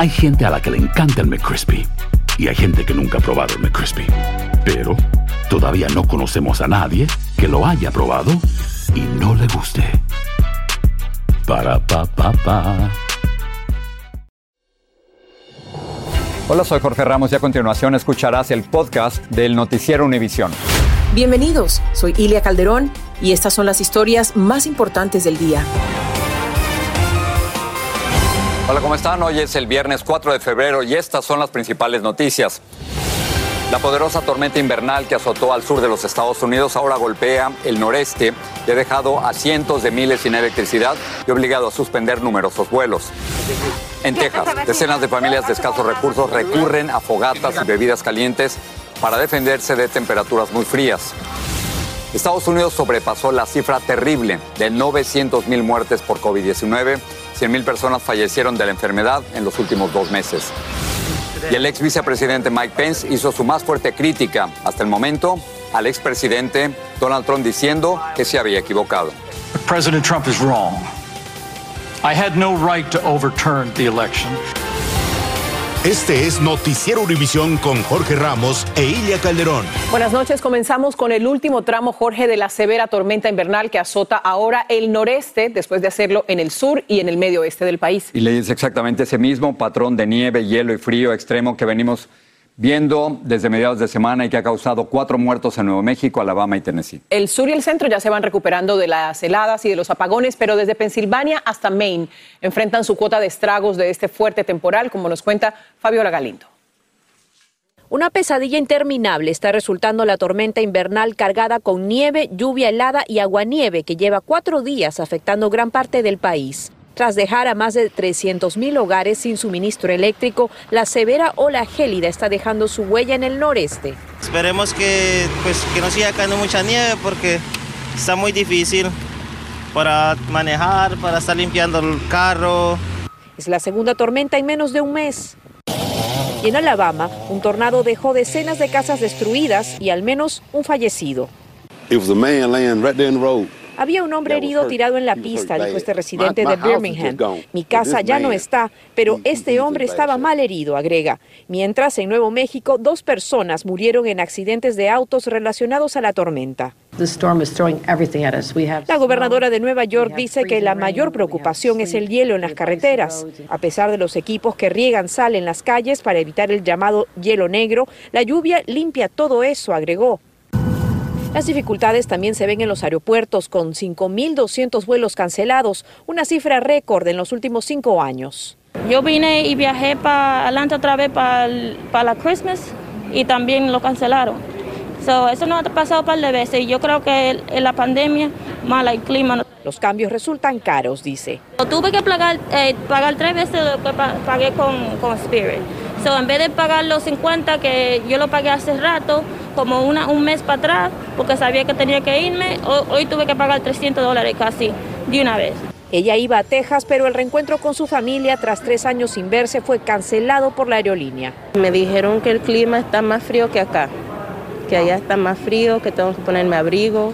Hay gente a la que le encanta el McCrispy y hay gente que nunca ha probado el McCrispy. Pero todavía no conocemos a nadie que lo haya probado y no le guste. Para pa pa pa. Hola, soy Jorge Ramos y a continuación escucharás el podcast del noticiero Univisión. Bienvenidos, soy Ilia Calderón y estas son las historias más importantes del día. Hola, ¿cómo están? Hoy es el viernes 4 de febrero y estas son las principales noticias. La poderosa tormenta invernal que azotó al sur de los Estados Unidos ahora golpea el noreste y ha dejado a cientos de miles sin electricidad y obligado a suspender numerosos vuelos. En Texas, decenas de familias de escasos recursos recurren a fogatas y bebidas calientes para defenderse de temperaturas muy frías. Estados Unidos sobrepasó la cifra terrible de 900 mil muertes por COVID-19. 100 mil personas fallecieron de la enfermedad en los últimos dos meses. Y el ex vicepresidente Mike Pence hizo su más fuerte crítica hasta el momento al expresidente Donald Trump diciendo que se había equivocado. President Trump is wrong. I had no right to overturn the election. Este es Noticiero Univisión con Jorge Ramos e Ilia Calderón. Buenas noches, comenzamos con el último tramo, Jorge, de la severa tormenta invernal que azota ahora el noreste, después de hacerlo en el sur y en el medio oeste del país. Y le dice exactamente ese mismo patrón de nieve, hielo y frío extremo que venimos viendo desde mediados de semana y que ha causado cuatro muertos en Nuevo México, Alabama y Tennessee. El sur y el centro ya se van recuperando de las heladas y de los apagones, pero desde Pensilvania hasta Maine enfrentan su cuota de estragos de este fuerte temporal, como nos cuenta Fabiola Galindo. Una pesadilla interminable está resultando la tormenta invernal cargada con nieve, lluvia helada y aguanieve que lleva cuatro días afectando gran parte del país. Tras dejar a más de 300.000 hogares sin suministro eléctrico, la severa ola gélida está dejando su huella en el noreste. Esperemos que, pues, que no siga cayendo mucha nieve porque está muy difícil para manejar, para estar limpiando el carro. Es la segunda tormenta en menos de un mes. Y en Alabama, un tornado dejó decenas de casas destruidas y al menos un fallecido. Había un hombre herido tirado en la pista, dijo este residente de Birmingham. Mi casa ya no está, pero este hombre estaba mal herido, agrega. Mientras, en Nuevo México, dos personas murieron en accidentes de autos relacionados a la tormenta. La gobernadora de Nueva York dice que la mayor preocupación es el hielo en las carreteras. A pesar de los equipos que riegan sal en las calles para evitar el llamado hielo negro, la lluvia limpia todo eso, agregó. Las dificultades también se ven en los aeropuertos, con 5.200 vuelos cancelados, una cifra récord en los últimos cinco años. Yo vine y viajé para adelante otra vez para la Christmas y también lo cancelaron. So, eso no ha pasado un par de veces y yo creo que en la pandemia, mala el clima. Los cambios resultan caros, dice. Tuve que pagar, eh, pagar tres veces lo que pagué con, con Spirit. So, en vez de pagar los 50 que yo lo pagué hace rato, como una, un mes para atrás, porque sabía que tenía que irme, hoy tuve que pagar 300 dólares casi de una vez. Ella iba a Texas, pero el reencuentro con su familia tras tres años sin verse fue cancelado por la aerolínea. Me dijeron que el clima está más frío que acá, que allá está más frío, que tengo que ponerme abrigo.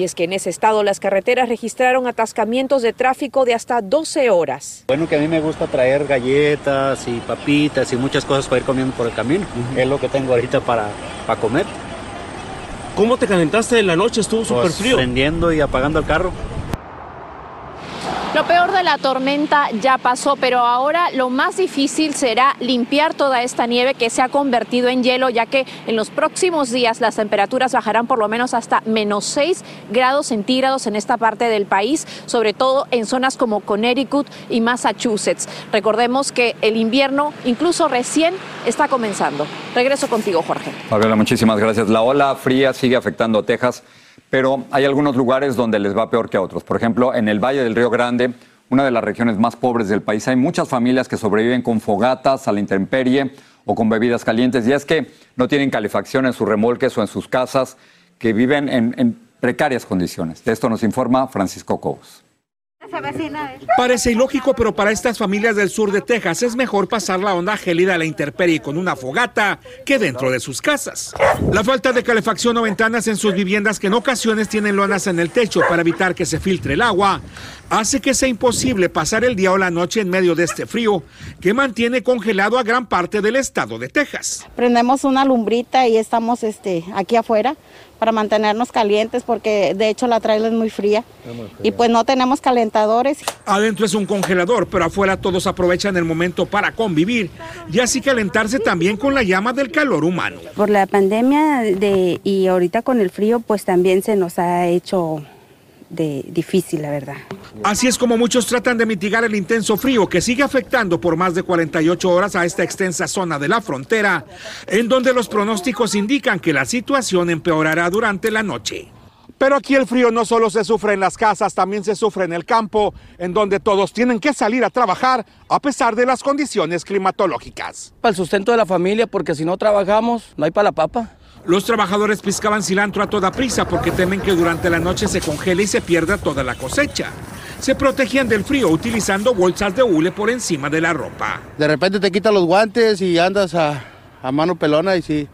Y es que en ese estado las carreteras registraron atascamientos de tráfico de hasta 12 horas. Bueno, que a mí me gusta traer galletas y papitas y muchas cosas para ir comiendo por el camino. Es lo que tengo ahorita para, para comer. ¿Cómo te calentaste en la noche? Estuvo súper Pues, frío. Prendiendo y apagando el carro. Lo peor de la tormenta ya pasó, pero ahora lo más difícil será limpiar toda esta nieve que se ha convertido en hielo, ya que en los próximos días las temperaturas bajarán por lo menos hasta menos 6 grados centígrados en esta parte del país, sobre todo en zonas como Connecticut y Massachusetts. Recordemos que el invierno incluso recién está comenzando. Regreso contigo, Jorge. Fabiola, muchísimas gracias. La ola fría sigue afectando a Texas, pero hay algunos lugares donde les va peor que a otros. Por ejemplo, en el Valle del Río Grande, una de las regiones más pobres del país. Hay muchas familias que sobreviven con fogatas a la intemperie o con bebidas calientes. Y es que no tienen calefacción en sus remolques o en sus casas, que viven en, en precarias condiciones. De esto nos informa Francisco Cobos. Parece ilógico, pero para estas familias del sur de Texas es mejor pasar la onda gélida a la intemperie con una fogata que dentro de sus casas. La falta de calefacción o ventanas en sus viviendas que en ocasiones tienen lonas en el techo para evitar que se filtre el agua hace que sea imposible pasar el día o la noche en medio de este frío que mantiene congelado a gran parte del estado de Texas. Prendemos una lumbrita y estamos este, aquí afuera para mantenernos calientes porque de hecho la trailer es muy fría, y pues no tenemos calentadores. Adentro es un congelador, pero afuera todos aprovechan el momento para convivir y así calentarse también con la llama del calor humano. Por la pandemia de, y ahorita con el frío pues también se nos ha hecho de difícil, la verdad. Así es como muchos tratan de mitigar el intenso frío que sigue afectando por más de 48 horas a esta extensa zona de la frontera, en donde los pronósticos indican que la situación empeorará durante la noche. Pero aquí el frío no solo se sufre en las casas, también se sufre en el campo, en donde todos tienen que salir a trabajar a pesar de las condiciones climatológicas. Para el sustento de la familia, porque si no trabajamos, no hay para la papa. Los trabajadores piscaban cilantro a toda prisa porque temen que durante la noche se congele y se pierda toda la cosecha. Se protegían del frío utilizando bolsas de hule por encima de la ropa. De repente te quitas los guantes y andas a, a mano pelona y sí,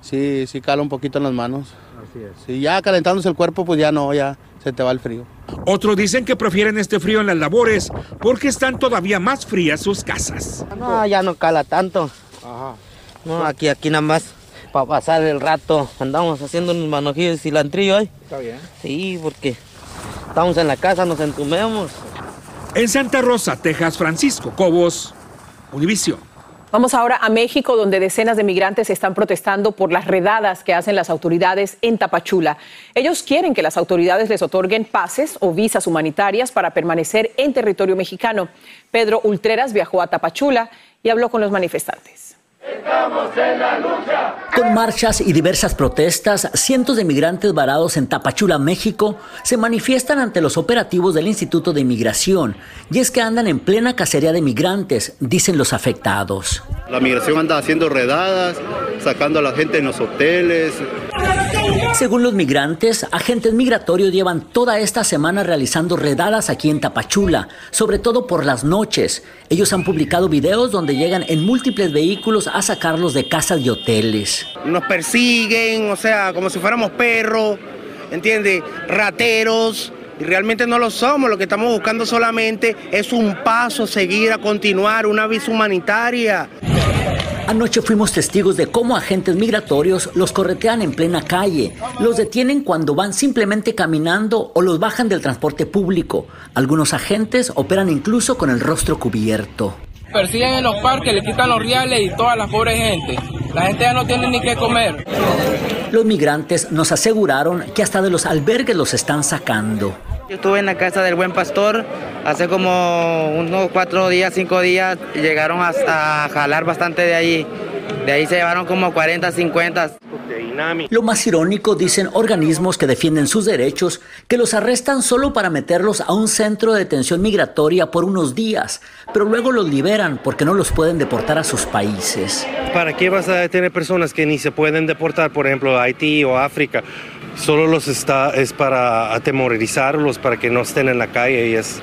sí, sí cala un poquito en las manos. Así es. Si ya calentándose el cuerpo, pues ya no, ya se te va el frío. Otros dicen que prefieren este frío en las labores porque están todavía más frías sus casas. No, ya no cala tanto. Ajá. No, aquí, aquí nada más para pasar el rato. Andamos haciendo unos manojillos de cilantrillo hoy. Está bien. Sí, porque estamos en la casa, nos entumemos. En Santa Rosa, Texas, Francisco Cobos, Univision. Vamos ahora a México, donde decenas de migrantes están protestando por las redadas que hacen las autoridades en Tapachula. Ellos quieren que las autoridades les otorguen pases o visas humanitarias para permanecer en territorio mexicano. Pedro Ultreras viajó a Tapachula y habló con los manifestantes. Estamos en la lucha. Con marchas y diversas protestas, cientos de migrantes varados en Tapachula, México, se manifiestan ante los operativos del Instituto de Inmigración. Y es que andan en plena cacería de migrantes, dicen los afectados. La migración anda haciendo redadas, sacando a la gente en los hoteles. Según los migrantes, agentes migratorios llevan toda esta semana realizando redadas aquí en Tapachula, sobre todo por las noches. Ellos han publicado videos donde llegan en múltiples vehículos a sacarlos de casas y hoteles. Nos persiguen, o sea, como si fuéramos perros, ¿entiendes? Rateros. Y realmente no lo somos, lo que estamos buscando solamente es un paso, seguir a continuar, una visa humanitaria. Anoche fuimos testigos de cómo agentes migratorios los corretean en plena calle, los detienen cuando van simplemente caminando o los bajan del transporte público. Algunos agentes operan incluso con el rostro cubierto. Persiguen en los parques, le quitan los reales y toda la pobre gente. La gente ya no tiene ni qué comer. Los migrantes nos aseguraron que hasta de los albergues los están sacando. Yo estuve en la casa del buen pastor hace como unos cuatro días, cinco días, y llegaron hasta a jalar bastante de ahí. De ahí se llevaron como 40, 50. Lo más irónico, dicen organismos que defienden sus derechos, que los arrestan solo para meterlos a un centro de detención migratoria por unos días, pero luego los liberan porque no los pueden deportar a sus países. ¿Para qué vas a detener personas que ni se pueden deportar, por ejemplo, a Haití o África? Solo los está, es para atemorizarlos, para que no estén en la calle y es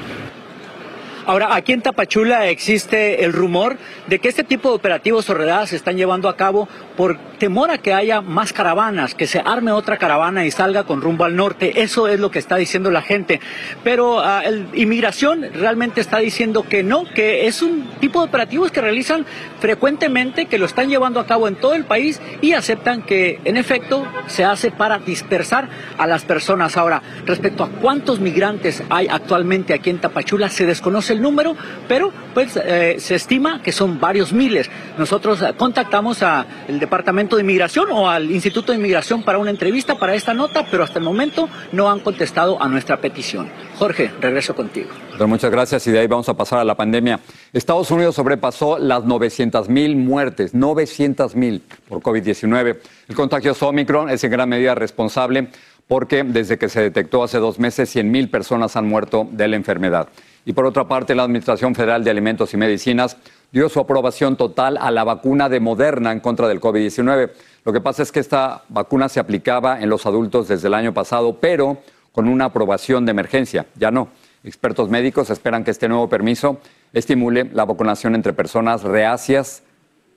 Ahora, aquí en Tapachula existe el rumor de que este tipo de operativos o redadas se están llevando a cabo por temor a que haya más caravanas, que se arme otra caravana y salga con rumbo al norte. Eso es lo que está diciendo la gente. Pero uh, inmigración realmente está diciendo que no, que es un tipo de operativos que realizan frecuentemente, que lo están llevando a cabo en todo el país y aceptan que en efecto se hace para dispersar a las personas. Ahora, respecto a cuántos migrantes hay actualmente aquí en Tapachula, se desconoce número, pero pues eh, se estima que son varios miles. Nosotros eh, contactamos al Departamento de Inmigración o al Instituto de Inmigración para una entrevista para esta nota, pero hasta el momento no han contestado a nuestra petición. Jorge, regreso contigo. Pero muchas gracias y de ahí vamos a pasar a la pandemia. Estados Unidos sobrepasó las 900 mil muertes, 900 mil por COVID-19. El contagioso Omicron es en gran medida responsable porque desde que se detectó hace dos meses 100 mil personas han muerto de la enfermedad. Y por otra parte, la Administración Federal de Alimentos y Medicinas dio su aprobación total a la vacuna de Moderna en contra del COVID-19. Lo que pasa es que esta vacuna se aplicaba en los adultos desde el año pasado, pero con una aprobación de emergencia. Ya no. Expertos médicos esperan que este nuevo permiso estimule la vacunación entre personas reacias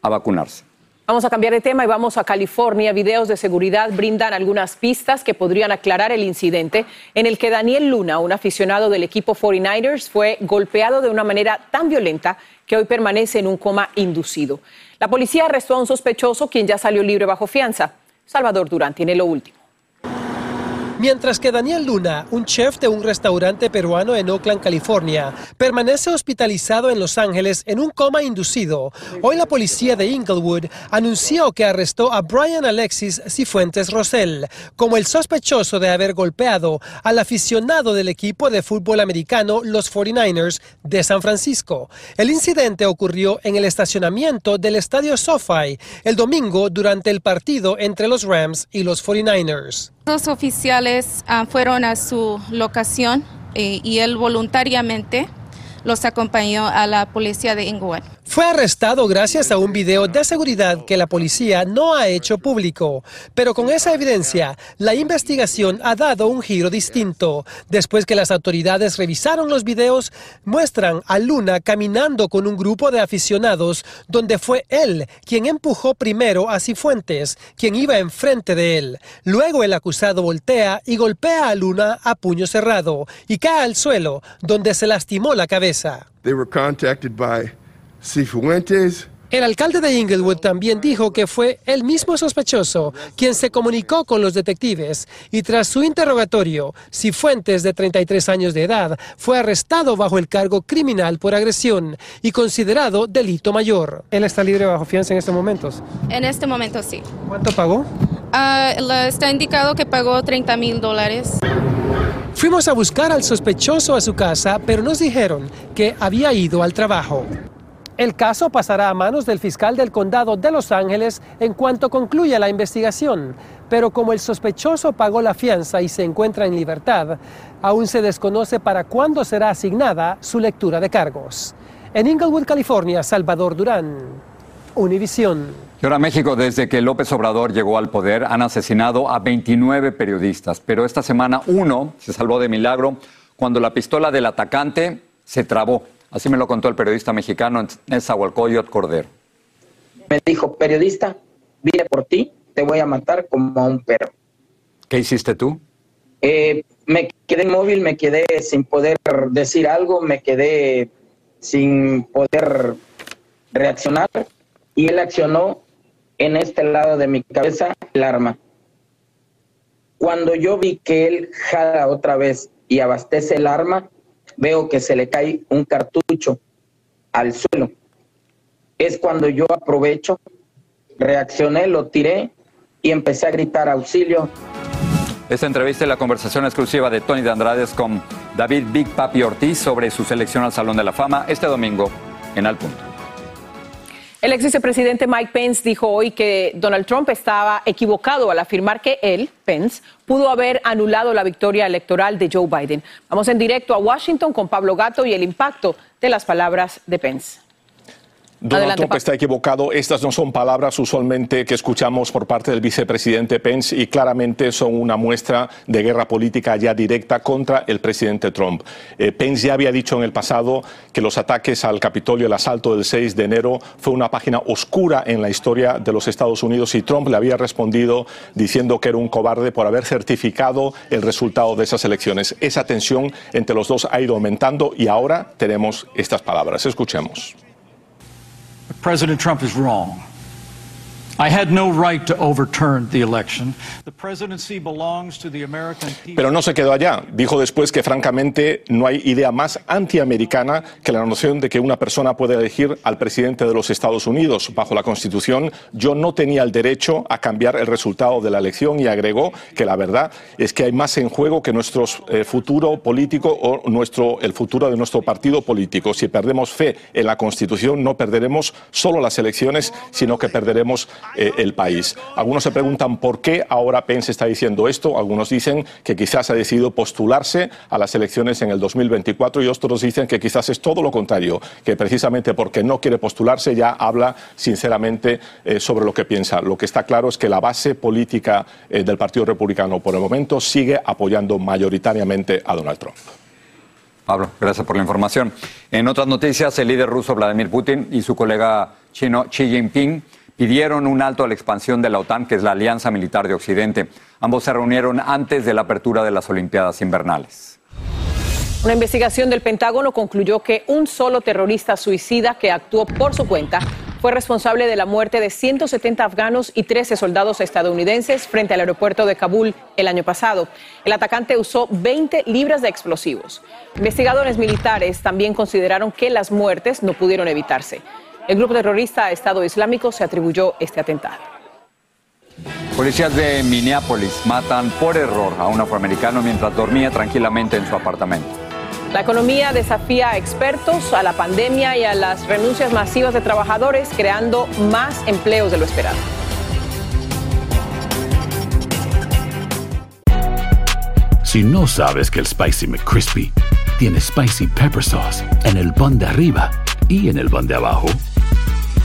a vacunarse. Vamos a cambiar de tema y vamos a California. Videos de seguridad brindan algunas pistas que podrían aclarar el incidente en el que Daniel Luna, un aficionado del equipo 49ers, fue golpeado de una manera tan violenta que hoy permanece en un coma inducido. La policía arrestó a un sospechoso quien ya salió libre bajo fianza. Salvador Durán tiene lo último. Mientras que Daniel Luna, un chef de un restaurante peruano en Oakland, California, permanece hospitalizado en Los Ángeles en un coma inducido, hoy la policía de Inglewood anunció que arrestó a Brian Alexis Cifuentes Rosell como el sospechoso de haber golpeado al aficionado del equipo de fútbol americano los 49ers de San Francisco. El incidente ocurrió en el estacionamiento del estadio SoFi el domingo durante el partido entre los Rams y los 49ers. Los oficiales ah, fueron a su locación eh, y él voluntariamente los acompañó a la policía de Inglewood. Fue arrestado gracias a un video de seguridad que la policía no ha hecho público. Pero con esa evidencia, la investigación ha dado un giro distinto. Después que las autoridades revisaron los videos, muestran a Luna caminando con un grupo de aficionados donde fue él quien empujó primero a Cifuentes, quien iba enfrente de él. Luego el acusado voltea y golpea a Luna a puño cerrado y cae al suelo, donde se lastimó la cabeza. They were contacted by Cifuentes. El alcalde de Inglewood también dijo que fue el mismo sospechoso quien se comunicó con los detectives y tras su interrogatorio, Cifuentes, de 33 años de edad, fue arrestado bajo el cargo criminal por agresión y considerado delito mayor. ¿Él está libre bajo fianza en estos momentos? En este momento sí. ¿Cuánto pagó? Ah, está indicado que pagó 30 mil dólares. Fuimos a buscar al sospechoso a su casa, pero nos dijeron que había ido al trabajo. El caso pasará a manos del fiscal del condado de Los Ángeles en cuanto concluya la investigación, pero como el sospechoso pagó la fianza y se encuentra en libertad, aún se desconoce para cuándo será asignada su lectura de cargos. En Inglewood, California, Salvador Durán, Univisión. Y ahora México, desde que López Obrador llegó al poder, han asesinado a 29 periodistas, pero esta semana uno se salvó de milagro cuando la pistola del atacante se trabó. Así me lo contó el periodista mexicano Nezahualcóyotl Cordero. Me dijo, periodista, vine por ti, te voy a matar como a un perro. ¿Qué hiciste tú? Eh, me quedé inmóvil, me quedé sin poder decir algo, me quedé sin poder reaccionar y él accionó en este lado de mi cabeza el arma. Cuando yo vi que él jala otra vez y abastece el arma, veo que se le cae un cartucho al suelo. Es cuando yo aprovecho, reaccioné, lo tiré y empecé a gritar auxilio. Esta entrevista es la conversación exclusiva de Tony de Andrades con David Big Papi Ortiz sobre su selección al Salón de la Fama este domingo en Al Punto. El ex vicepresidente Mike Pence dijo hoy que Donald Trump estaba equivocado al afirmar que él, Pence, pudo haber anulado la victoria electoral de Joe Biden. Vamos en directo a Washington con Pablo Gato y el impacto de las palabras de Pence. Donald Trump está equivocado. Estas no son palabras usualmente que escuchamos por parte del vicepresidente Pence y claramente son una muestra de guerra política ya directa contra el presidente Trump. Eh, Pence ya había dicho en el pasado que los ataques al Capitolio, el asalto del 6 de enero, fue una página oscura en la historia de los Estados Unidos y Trump le había respondido diciendo que era un cobarde por haber certificado el resultado de esas elecciones. Esa tensión entre los dos ha ido aumentando y ahora tenemos estas palabras. Escuchemos. President Trump is wrong. Pero no se quedó allá. Dijo después que francamente no hay idea más antiamericana que la noción de que una persona puede elegir al presidente de los Estados Unidos. Bajo la Constitución, yo no tenía el derecho a cambiar el resultado de la elección y agregó que la verdad es que hay más en juego que nuestro eh, futuro político o nuestro, el futuro de nuestro partido político. Si perdemos fe en la Constitución, no perderemos solo las elecciones, sino que perderemos eh, el país. Algunos se preguntan por qué ahora Pence está diciendo esto, algunos dicen que quizás ha decidido postularse a las elecciones en el 2024 y otros dicen que quizás es todo lo contrario, que precisamente porque no quiere postularse ya habla sinceramente eh, sobre lo que piensa. Lo que está claro es que la base política eh, del Partido Republicano por el momento sigue apoyando mayoritariamente a Donald Trump. Pablo, gracias por la información. En otras noticias, el líder ruso Vladimir Putin y su colega chino Xi Jinping pidieron un alto a la expansión de la OTAN, que es la Alianza Militar de Occidente. Ambos se reunieron antes de la apertura de las Olimpiadas Invernales. Una investigación del Pentágono concluyó que un solo terrorista suicida que actuó por su cuenta fue responsable de la muerte de 170 afganos y 13 soldados estadounidenses frente al aeropuerto de Kabul el año pasado. El atacante usó 20 libras de explosivos. Investigadores militares también consideraron que las muertes no pudieron evitarse. El grupo terrorista Estado Islámico se atribuyó este atentado. Policías de Minneapolis matan por error a un afroamericano mientras dormía tranquilamente en su apartamento. La economía desafía a expertos, a la pandemia y a las renuncias masivas de trabajadores, creando más empleos de lo esperado. Si no sabes que el Spicy McCrispy tiene Spicy Pepper Sauce en el pan de arriba y en el pan de abajo,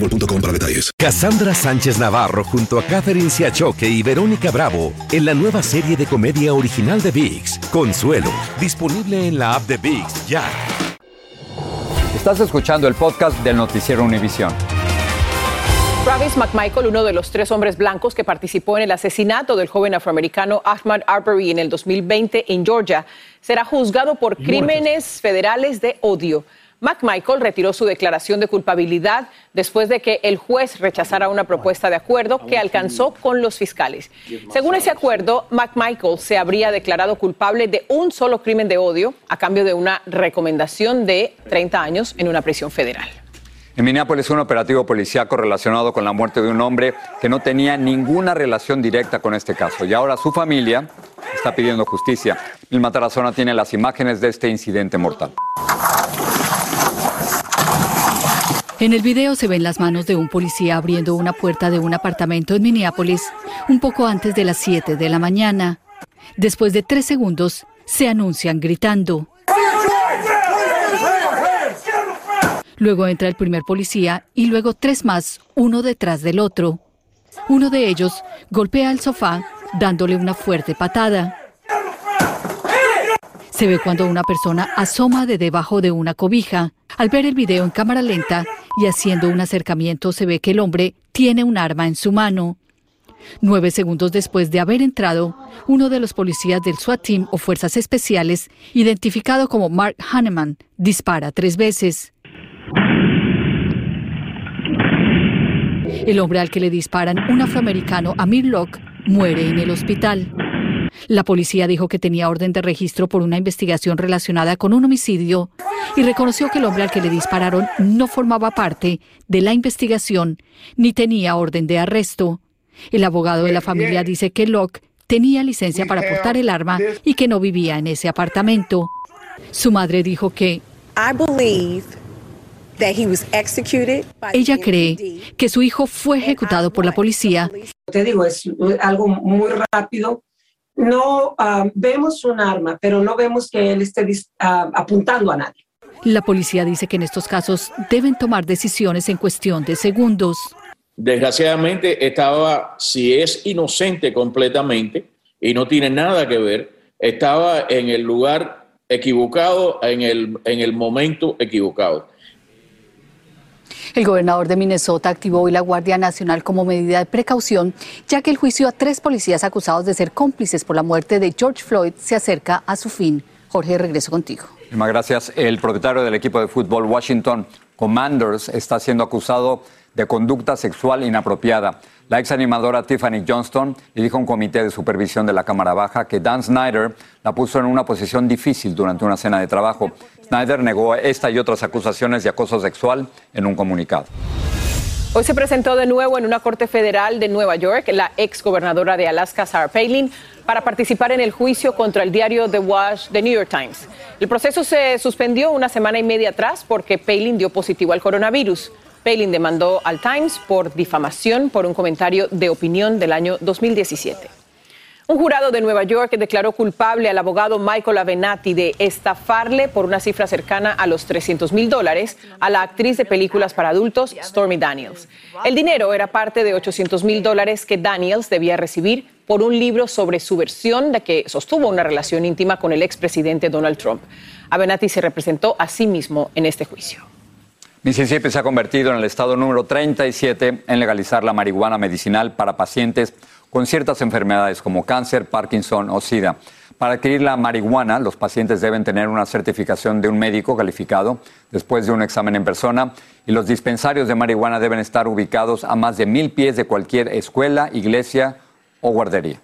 boostmobile.com para detalles. Cassandra Sánchez Navarro junto a Catherine Siachoque y Verónica Bravo en la nueva serie de comedia original de VIX, Consuelo, disponible en la app de VIX ya. Estás escuchando el podcast del noticiero Univisión. Travis McMichael, uno de los tres hombres blancos que participó en el asesinato del joven afroamericano Ahmad Arbery en el 2020 en Georgia, será juzgado por crímenes federales de odio. McMichael retiró su declaración de culpabilidad después de que el juez rechazara una propuesta de acuerdo que alcanzó con los fiscales. Según ese acuerdo, McMichael se habría declarado culpable de un solo crimen de odio a cambio de una recomendación de 30 años en una prisión federal. En Minneapolis, un operativo policíaco relacionado con la muerte de un hombre que no tenía ninguna relación directa con este caso. Y ahora su familia está pidiendo justicia. El Matarazona tiene las imágenes de este incidente mortal. En el video se ven las manos de un policía abriendo una puerta de un apartamento en Minneapolis un poco antes de las 7 de la mañana. Después de tres segundos, se anuncian gritando. Luego entra el primer policía y luego tres más, uno detrás del otro. Uno de ellos golpea al sofá dándole una fuerte patada. Se ve cuando una persona asoma de debajo de una cobija. Al ver el video en cámara lenta y haciendo un acercamiento se ve que el hombre tiene un arma en su mano. Nueve segundos después de haber entrado, uno de los policías del SWAT Team o Fuerzas Especiales, identificado como Mark Hanneman, dispara tres veces. El hombre al que le disparan, un afroamericano, Amir Locke, muere en el hospital. La policía dijo que tenía orden de registro por una investigación relacionada con un homicidio y reconoció que el hombre al que le dispararon no formaba parte de la investigación ni tenía orden de arresto. El abogado de la familia dice que Locke tenía licencia para portar el arma y que no vivía en ese apartamento. Su madre dijo que ella cree que su hijo fue ejecutado por la policía. Te digo, es algo muy rápido no ah, vemos un arma, pero no vemos que él esté ah, apuntando a nadie. La policía dice que en estos casos deben tomar decisiones en cuestión de segundos. Desgraciadamente estaba, si es inocente completamente y no tiene nada que ver, estaba en el lugar equivocado, en el, en el momento equivocado. El gobernador de Minnesota activó hoy la Guardia Nacional como medida de precaución, ya que el juicio a tres policías acusados de ser cómplices por la muerte de George Floyd se acerca a su fin. Jorge, regreso contigo. Muchas gracias. El propietario del equipo de fútbol Washington Commanders está siendo acusado de conducta sexual inapropiada. La ex animadora Tiffany Johnston le dijo a un comité de supervisión de la Cámara Baja que Dan Snyder la puso en una posición difícil durante una cena de trabajo. Snyder negó esta y otras acusaciones de acoso sexual en un comunicado. Hoy se presentó de nuevo en una corte federal de Nueva York la ex gobernadora de Alaska, Sarah Palin, para participar en el juicio contra el diario The Wash, The New York Times. El proceso se suspendió una semana y media atrás porque Palin dio positivo al coronavirus. Palin demandó al Times por difamación por un comentario de opinión del año 2017. Un jurado de Nueva York declaró culpable al abogado Michael Avenatti de estafarle por una cifra cercana a los 300 mil dólares a la actriz de películas para adultos Stormy Daniels. El dinero era parte de 800 mil dólares que Daniels debía recibir por un libro sobre su versión de que sostuvo una relación íntima con el expresidente Donald Trump. Avenatti se representó a sí mismo en este juicio. Mississippi se ha convertido en el estado número 37 en legalizar la marihuana medicinal para pacientes con ciertas enfermedades como cáncer, Parkinson o SIDA. Para adquirir la marihuana, los pacientes deben tener una certificación de un médico calificado después de un examen en persona y los dispensarios de marihuana deben estar ubicados a más de mil pies de cualquier escuela, iglesia o guardería.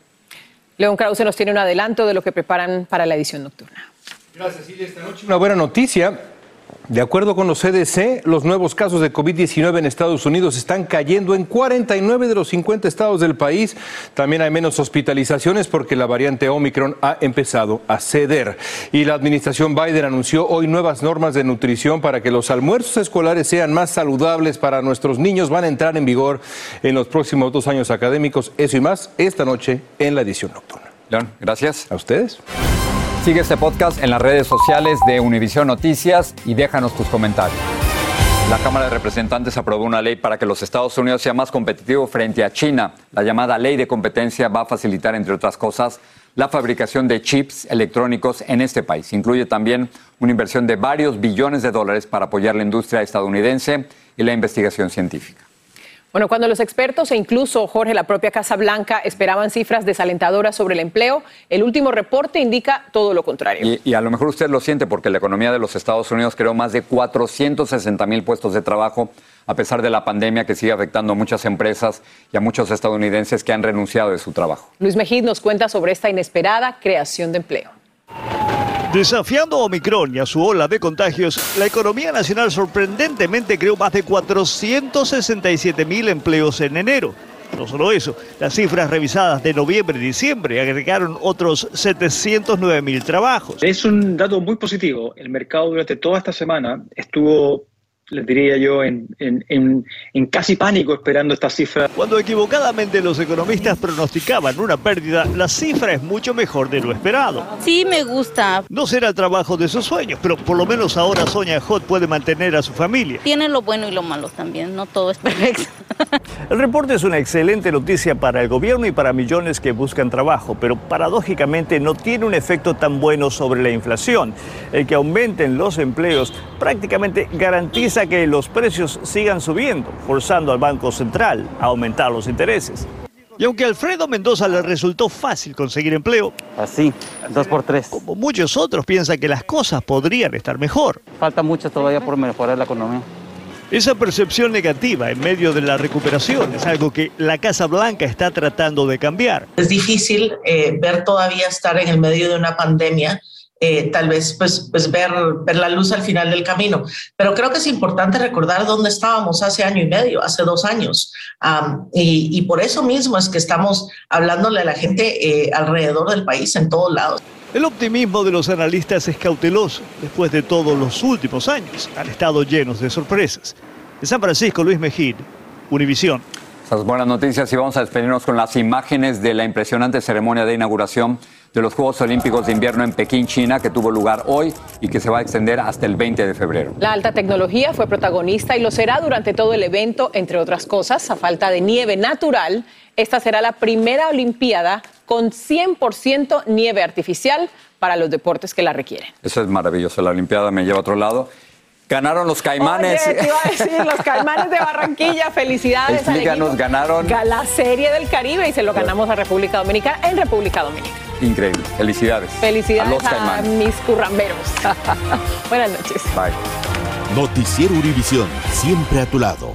León Krause nos tiene un adelanto de lo que preparan para la edición nocturna. Gracias, Silvia. Esta noche una buena noticia. De acuerdo con los CDC, los nuevos casos de COVID-19 en Estados Unidos están cayendo en 49 de los 50 estados del país. También hay menos hospitalizaciones porque la variante Omicron ha empezado a ceder. Y la administración Biden anunció hoy nuevas normas de nutrición para que los almuerzos escolares sean más saludables para nuestros niños. Van a entrar en vigor en los próximos dos años académicos. Eso y más esta noche en la edición nocturna. León, gracias. A ustedes. Sigue este podcast en las redes sociales de Univision Noticias y déjanos tus comentarios. La Cámara de Representantes aprobó una ley para que los Estados Unidos sea más competitivo frente a China. La llamada ley de competencia va a facilitar, entre otras cosas, la fabricación de chips electrónicos en este país. Incluye también una inversión de varios billones de dólares para apoyar la industria estadounidense y la investigación científica. Bueno, cuando los expertos e incluso Jorge, la propia Casa Blanca, esperaban cifras desalentadoras sobre el empleo, el último reporte indica todo lo contrario. Y, y, a lo mejor usted lo siente porque la economía de los Estados Unidos creó más de 460 mil puestos de trabajo, a pesar de la pandemia que sigue afectando a muchas empresas y a muchos estadounidenses que han renunciado de su trabajo. Luis Mejid nos cuenta sobre esta inesperada creación de empleo. Desafiando a Omicron y a su ola de contagios, la economía nacional sorprendentemente creó más de 467 mil empleos en enero. No solo eso, las cifras revisadas de noviembre y diciembre agregaron otros 709 mil trabajos. Es un dato muy positivo. El mercado durante toda esta semana estuvo les diría yo, en, en, en, en, casi pánico esperando esta cifra. Cuando equivocadamente los economistas pronosticaban una pérdida, la cifra es mucho mejor de lo esperado. Sí, me gusta. No será el trabajo de sus sueños, pero por lo menos ahora Sonia Hot puede mantener a su familia. Tiene lo bueno y lo malo también, no todo es perfecto. El reporte es una excelente noticia para el gobierno y para millones que buscan trabajo, pero paradójicamente no tiene un efecto tan bueno sobre la inflación. El que aumenten los empleos prácticamente garantiza que los precios sigan subiendo, forzando al Banco Central a aumentar los intereses. Y aunque a Alfredo Mendoza le resultó fácil conseguir empleo, así, dos por tres. Como muchos otros piensan que las cosas podrían estar mejor. Falta mucho todavía por mejorar la economía. Esa percepción negativa en medio de la recuperación es algo que la Casa Blanca está tratando de cambiar. Es difícil eh, ver todavía estar en el medio de una pandemia eh, tal vez pues, pues ver, ver la luz al final del camino. Pero creo que es importante recordar dónde estábamos hace año y medio, hace dos años. Um, y, y, por eso mismo es que estamos hablándole a la gente eh, alrededor del país, en todos lados. El optimismo de los analistas es cauteloso. Después de todos los últimos años, han estado llenos de sorpresas. De San Francisco, Luis Mejid, Univisión. Esas buenas noticias y vamos a despedirnos con las imágenes de la impresionante ceremonia de inauguración de los Juegos Olímpicos de Invierno en Pekín, China, que tuvo lugar hoy y que se va a extender hasta el 20 de febrero. La alta tecnología fue protagonista y lo será durante todo el evento, entre otras cosas, a falta de nieve natural. Esta será la primera Olimpiada con 100% nieve artificial para los deportes que la requieren. Eso es maravilloso. La Olimpiada me lleva a otro lado. Ganaron los Caimanes. Oye, te iba a decir, los Caimanes de Barranquilla, felicidades Explícanos, ganaron. La Serie del Caribe y se lo ganamos a República Dominicana en República Dominicana. Increíble. Felicidades. Felicidades a los a, Caimanes. mis curramberos. Buenas noches. Bye. Noticiero Univisión, siempre a tu lado.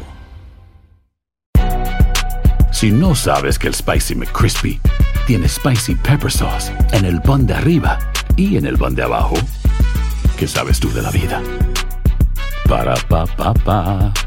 Si no sabes que el Spicy McCrispy tiene Spicy Pepper Sauce en el pan de arriba y en el pan de abajo, ¿qué sabes tú de la vida? Para, pa, pa, pa.